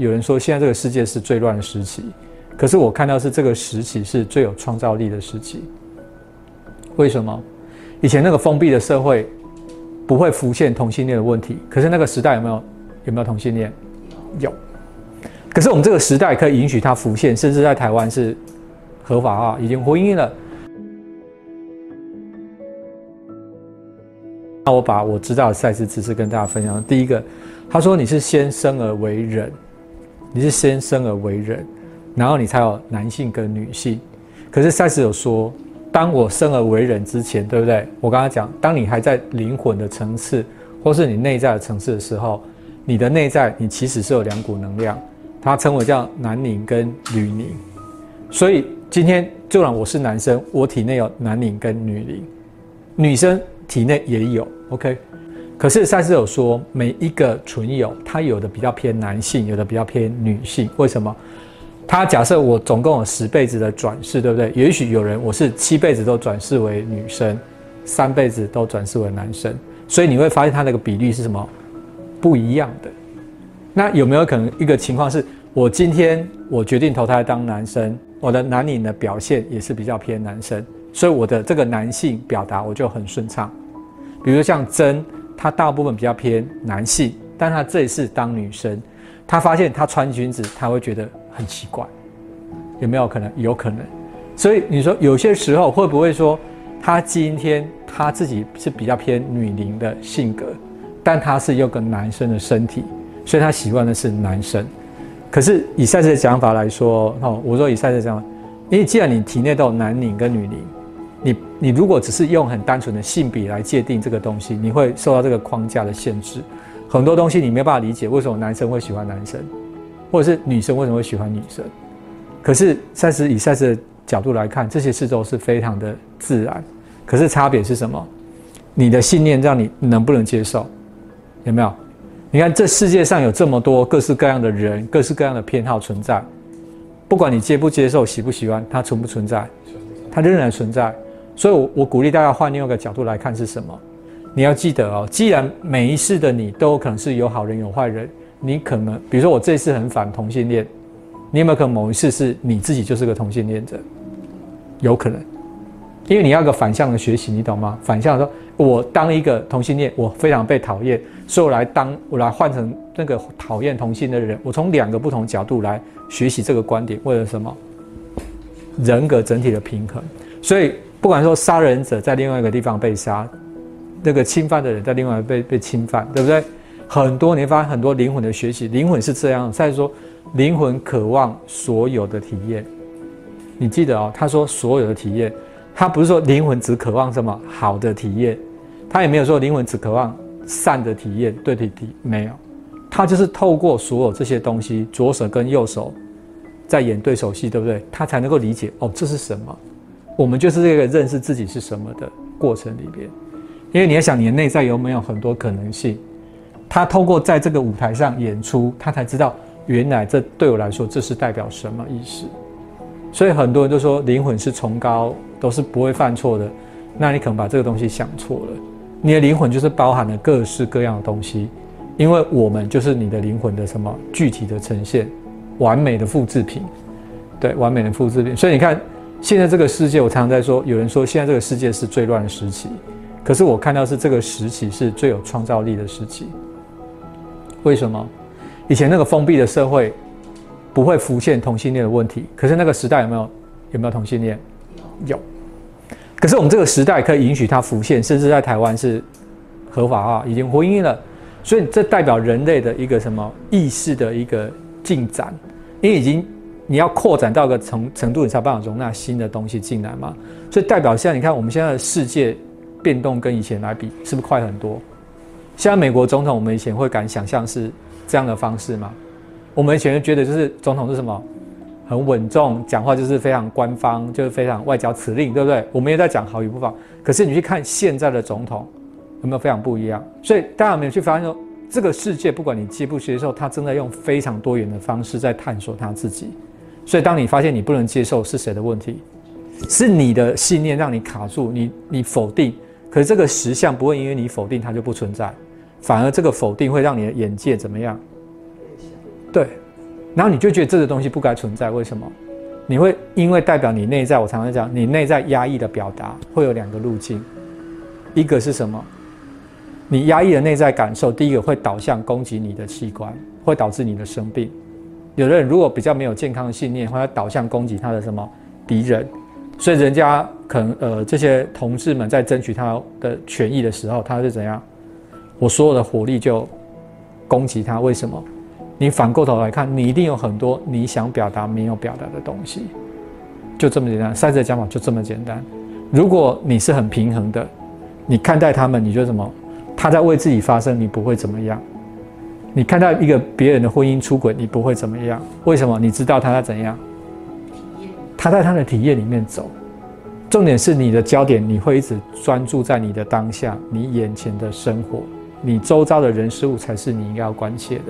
有人说现在这个世界是最乱的时期，可是我看到是这个时期是最有创造力的时期。为什么？以前那个封闭的社会不会浮现同性恋的问题，可是那个时代有没有有没有同性恋？有。可是我们这个时代可以允许它浮现，甚至在台湾是合法化，已经婚姻了。那我把我知道的赛事知识跟大家分享。第一个，他说你是先生而为人，你是先生而为人，然后你才有男性跟女性。可是赛斯有说，当我生而为人之前，对不对？我刚刚讲，当你还在灵魂的层次，或是你内在的层次的时候，你的内在你其实是有两股能量。它称为叫男宁跟女宁，所以今天就让我是男生，我体内有男宁跟女宁，女生体内也有，OK。可是赛斯有说，每一个存友他有的比较偏男性，有的比较偏女性。为什么？他假设我总共有十辈子的转世，对不对？也许有人我是七辈子都转世为女生，三辈子都转世为男生，所以你会发现他那个比例是什么不一样的。那有没有可能一个情况是，我今天我决定投胎当男生，我的男女的表现也是比较偏男生，所以我的这个男性表达我就很顺畅。比如像真，他大部分比较偏男性，但他这一次当女生，他发现他穿裙子他会觉得很奇怪，有没有可能？有可能。所以你说有些时候会不会说，他今天他自己是比较偏女灵的性格，但他是有个男生的身体。所以他喜欢的是男生，可是以赛斯的讲法来说，哦，我说以赛斯讲，因为既然你体内都有男灵跟女灵，你你如果只是用很单纯的性别来界定这个东西，你会受到这个框架的限制，很多东西你没有办法理解为什么男生会喜欢男生，或者是女生为什么会喜欢女生。可是赛斯以赛斯的角度来看，这些事都是非常的自然。可是差别是什么？你的信念让你能不能接受？有没有？你看，这世界上有这么多各式各样的人，各式各样的偏好存在。不管你接不接受、喜不喜欢，它存不存在？它仍然存在。所以，我我鼓励大家换另外一个角度来看是什么？你要记得哦，既然每一世的你都可能是有好人有坏人，你可能，比如说我这次很反同性恋，你有没有可能某一次是你自己就是个同性恋者？有可能，因为你要个反向的学习，你懂吗？反向说。我当一个同性恋，我非常被讨厌，所以我来当，我来换成那个讨厌同性的人。我从两个不同角度来学习这个观点，为了什么？人格整体的平衡。所以不管说杀人者在另外一个地方被杀，那个侵犯的人在另外被被侵犯，对不对？很多你发现很多灵魂的学习，灵魂是这样。再说，灵魂渴望所有的体验。你记得哦，他说所有的体验，他不是说灵魂只渴望什么好的体验。他也没有说灵魂只渴望善的体验，对体体没有，他就是透过所有这些东西，左手跟右手在演对手戏，对不对？他才能够理解哦，这是什么？我们就是这个认识自己是什么的过程里边。因为你要想，你的内在有没有很多可能性？他透过在这个舞台上演出，他才知道原来这对我来说这是代表什么意思。所以很多人都说灵魂是崇高，都是不会犯错的，那你可能把这个东西想错了。你的灵魂就是包含了各式各样的东西，因为我们就是你的灵魂的什么具体的呈现，完美的复制品，对，完美的复制品。所以你看，现在这个世界，我常常在说，有人说现在这个世界是最乱的时期，可是我看到是这个时期是最有创造力的时期。为什么？以前那个封闭的社会不会浮现同性恋的问题，可是那个时代有没有有没有同性恋？有。可是我们这个时代可以允许它浮现，甚至在台湾是合法化，已经婚姻了，所以这代表人类的一个什么意识的一个进展？因为已经你要扩展到个程程度，你才办法容纳新的东西进来嘛。所以代表现在你看，我们现在的世界变动跟以前来比，是不是快很多？现在美国总统，我们以前会敢想象是这样的方式吗？我们以前觉得就是总统是什么？很稳重，讲话就是非常官方，就是非常外交辞令，对不对？我们也在讲好与不好。可是你去看现在的总统，有没有非常不一样？所以大家有没有去发现说，这个世界不管你接不接受，他正在用非常多元的方式在探索他自己。所以当你发现你不能接受是谁的问题，是你的信念让你卡住，你你否定。可是这个实相不会因为你否定它就不存在，反而这个否定会让你的眼界怎么样？对。然后你就觉得这个东西不该存在，为什么？你会因为代表你内在，我常常讲，你内在压抑的表达会有两个路径，一个是什么？你压抑的内在感受，第一个会导向攻击你的器官，会导致你的生病。有的人如果比较没有健康的信念，会导向攻击他的什么敌人，所以人家可能呃这些同志们在争取他的权益的时候，他是怎样？我所有的火力就攻击他，为什么？你反过头来看，你一定有很多你想表达没有表达的东西，就这么简单。赛子的讲法就这么简单。如果你是很平衡的，你看待他们，你觉得什么？他在为自己发声，你不会怎么样。你看到一个别人的婚姻出轨，你不会怎么样。为什么？你知道他在怎样？他在他的体验里面走。重点是你的焦点，你会一直专注在你的当下，你眼前的生活，你周遭的人事物才是你应该要关切的。